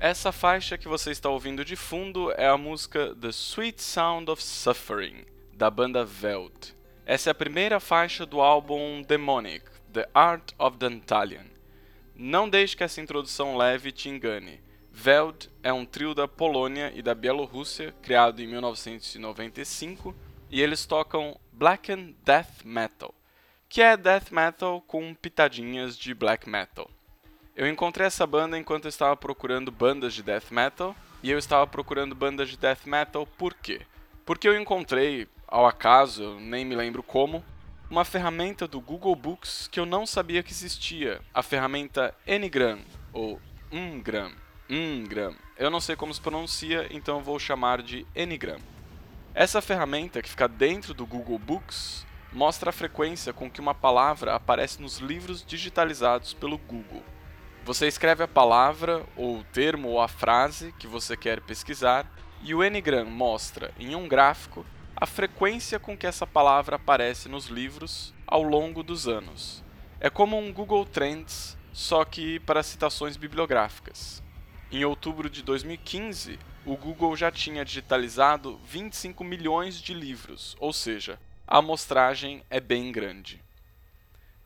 Essa faixa que você está ouvindo de fundo é a música The Sweet Sound of Suffering, da banda Veld. Essa é a primeira faixa do álbum Demonic, The Art of Dantalian. Não deixe que essa introdução leve te engane. Veld é um trio da Polônia e da Bielorrússia, criado em 1995, e eles tocam Black and Death Metal, que é death metal com pitadinhas de black metal. Eu encontrei essa banda enquanto eu estava procurando bandas de death metal, e eu estava procurando bandas de death metal por quê? Porque eu encontrei, ao acaso, nem me lembro como, uma ferramenta do Google Books que eu não sabia que existia, a ferramenta Ngram, ou Ngram, Ngram. Eu não sei como se pronuncia, então vou chamar de Ngram. Essa ferramenta, que fica dentro do Google Books, mostra a frequência com que uma palavra aparece nos livros digitalizados pelo Google. Você escreve a palavra, ou o termo, ou a frase que você quer pesquisar, e o Ngram mostra, em um gráfico, a frequência com que essa palavra aparece nos livros ao longo dos anos. É como um Google Trends, só que para citações bibliográficas. Em outubro de 2015, o Google já tinha digitalizado 25 milhões de livros, ou seja, a amostragem é bem grande.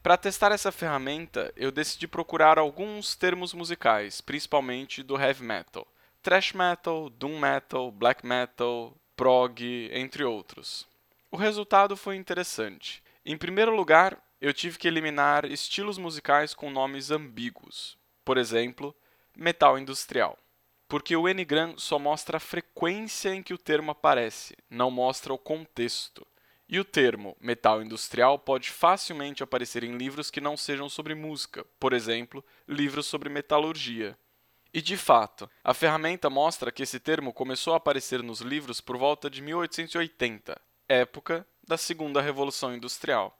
Para testar essa ferramenta, eu decidi procurar alguns termos musicais, principalmente do heavy metal. Thrash metal, doom metal, black metal, prog, entre outros. O resultado foi interessante. Em primeiro lugar, eu tive que eliminar estilos musicais com nomes ambíguos. Por exemplo, metal industrial. Porque o Ngram só mostra a frequência em que o termo aparece, não mostra o contexto. E o termo metal industrial pode facilmente aparecer em livros que não sejam sobre música, por exemplo, livros sobre metalurgia. E de fato, a ferramenta mostra que esse termo começou a aparecer nos livros por volta de 1880, época da Segunda Revolução Industrial.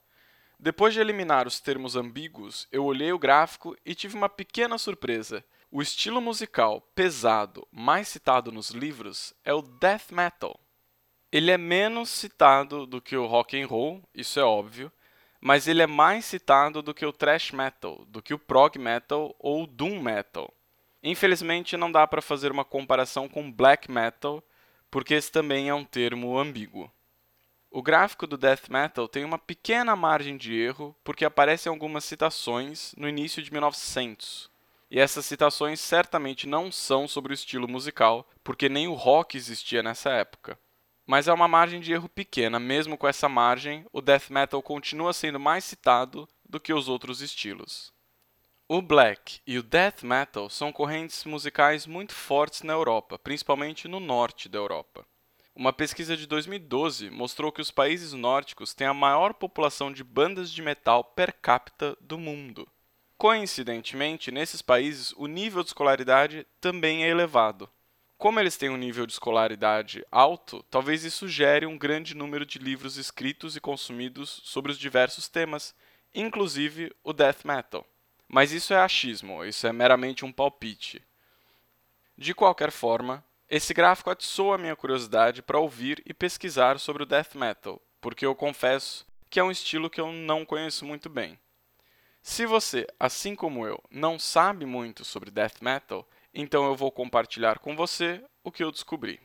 Depois de eliminar os termos ambíguos, eu olhei o gráfico e tive uma pequena surpresa. O estilo musical pesado mais citado nos livros é o death metal. Ele é menos citado do que o rock and roll, isso é óbvio, mas ele é mais citado do que o thrash metal, do que o prog metal ou doom metal. Infelizmente não dá para fazer uma comparação com black metal, porque esse também é um termo ambíguo. O gráfico do death metal tem uma pequena margem de erro porque aparecem algumas citações no início de 1900. E essas citações certamente não são sobre o estilo musical, porque nem o rock existia nessa época mas é uma margem de erro pequena. Mesmo com essa margem, o death metal continua sendo mais citado do que os outros estilos. O black e o death metal são correntes musicais muito fortes na Europa, principalmente no norte da Europa. Uma pesquisa de 2012 mostrou que os países nórdicos têm a maior população de bandas de metal per capita do mundo. Coincidentemente, nesses países, o nível de escolaridade também é elevado. Como eles têm um nível de escolaridade alto, talvez isso gere um grande número de livros escritos e consumidos sobre os diversos temas, inclusive o death metal. Mas isso é achismo, isso é meramente um palpite. De qualquer forma, esse gráfico atiçou a minha curiosidade para ouvir e pesquisar sobre o death metal, porque eu confesso que é um estilo que eu não conheço muito bem. Se você, assim como eu, não sabe muito sobre death metal, então eu vou compartilhar com você o que eu descobri.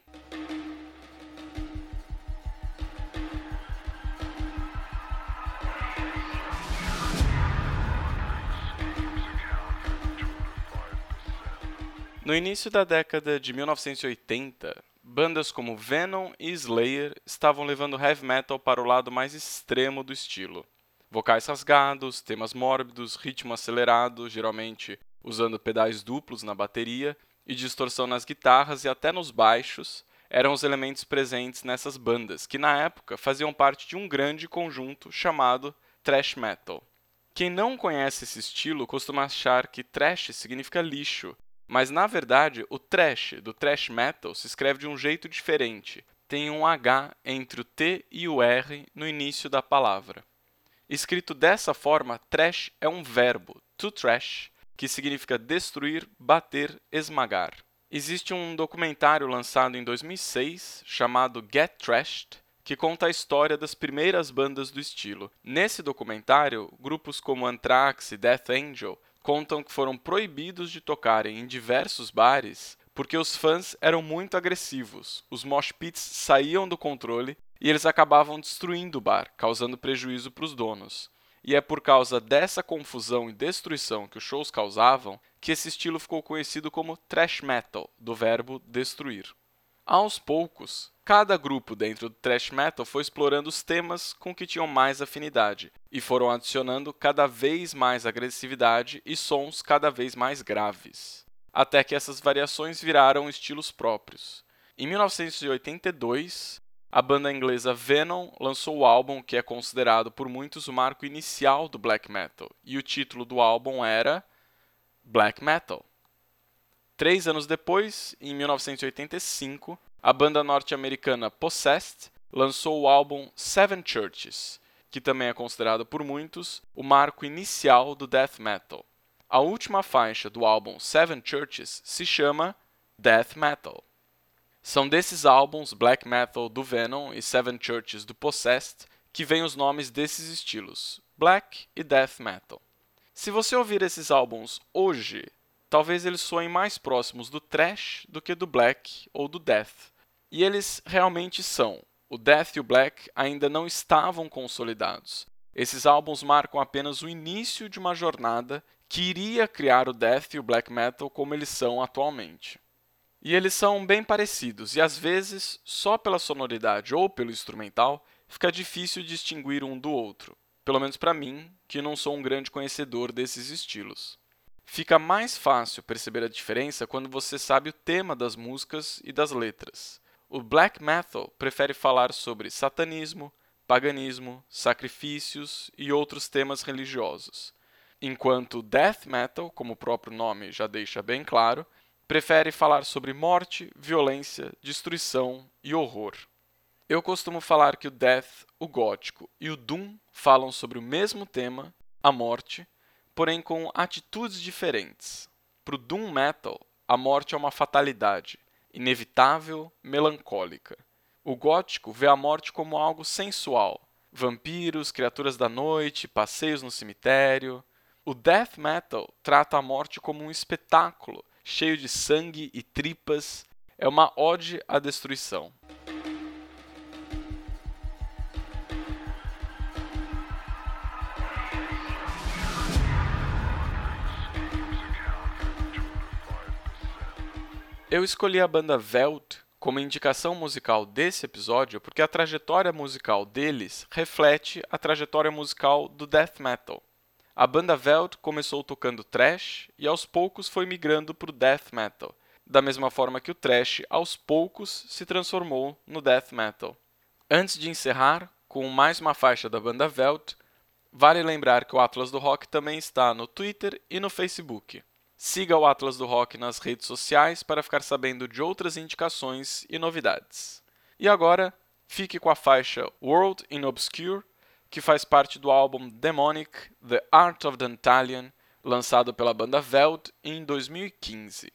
No início da década de 1980, bandas como Venom e Slayer estavam levando heavy metal para o lado mais extremo do estilo. Vocais rasgados, temas mórbidos, ritmo acelerado, geralmente usando pedais duplos na bateria e distorção nas guitarras e até nos baixos, eram os elementos presentes nessas bandas, que na época faziam parte de um grande conjunto chamado thrash metal. Quem não conhece esse estilo costuma achar que thrash significa lixo, mas na verdade o thrash do thrash metal se escreve de um jeito diferente. Tem um H entre o T e o R no início da palavra. Escrito dessa forma, thrash é um verbo, to thrash, que significa destruir, bater, esmagar. Existe um documentário lançado em 2006 chamado Get Trashed, que conta a história das primeiras bandas do estilo. Nesse documentário, grupos como Anthrax e Death Angel contam que foram proibidos de tocarem em diversos bares porque os fãs eram muito agressivos, os mosh pits saíam do controle e eles acabavam destruindo o bar, causando prejuízo para os donos. E é por causa dessa confusão e destruição que os shows causavam que esse estilo ficou conhecido como thrash metal, do verbo destruir. Aos poucos, cada grupo dentro do thrash metal foi explorando os temas com que tinham mais afinidade e foram adicionando cada vez mais agressividade e sons cada vez mais graves, até que essas variações viraram estilos próprios. Em 1982, a banda inglesa Venom lançou o álbum que é considerado por muitos o marco inicial do black metal, e o título do álbum era Black Metal. Três anos depois, em 1985, a banda norte-americana Possessed lançou o álbum Seven Churches, que também é considerado por muitos o marco inicial do death metal. A última faixa do álbum Seven Churches se chama Death Metal. São desses álbuns Black Metal do Venom e Seven Churches do Possessed que vêm os nomes desses estilos, Black e Death Metal. Se você ouvir esses álbuns hoje, talvez eles soem mais próximos do thrash do que do black ou do death. E eles realmente são. O death e o black ainda não estavam consolidados. Esses álbuns marcam apenas o início de uma jornada que iria criar o death e o black metal como eles são atualmente. E eles são bem parecidos, e às vezes, só pela sonoridade ou pelo instrumental, fica difícil distinguir um do outro. Pelo menos para mim, que não sou um grande conhecedor desses estilos. Fica mais fácil perceber a diferença quando você sabe o tema das músicas e das letras. O black metal prefere falar sobre satanismo, paganismo, sacrifícios e outros temas religiosos, enquanto death metal, como o próprio nome já deixa bem claro, prefere falar sobre morte, violência, destruição e horror. Eu costumo falar que o death, o gótico e o doom falam sobre o mesmo tema, a morte, porém com atitudes diferentes. Para o Doom Metal, a morte é uma fatalidade, inevitável, melancólica. O gótico vê a morte como algo sensual, vampiros, criaturas da noite, passeios no cemitério. O death metal trata a morte como um espetáculo, cheio de sangue e tripas, é uma ode à destruição. Eu escolhi a banda Veld como indicação musical desse episódio porque a trajetória musical deles reflete a trajetória musical do death metal. A banda Veld começou tocando thrash e aos poucos foi migrando para o death metal, da mesma forma que o thrash aos poucos se transformou no death metal. Antes de encerrar com mais uma faixa da banda Veld, vale lembrar que o Atlas do Rock também está no Twitter e no Facebook. Siga o Atlas do Rock nas redes sociais para ficar sabendo de outras indicações e novidades. E agora, fique com a faixa World in Obscure, que faz parte do álbum Demonic The Art of the Italian, lançado pela banda Veld em 2015.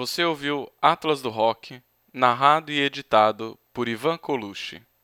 Você ouviu Atlas do Rock, narrado e editado por Ivan Colucci.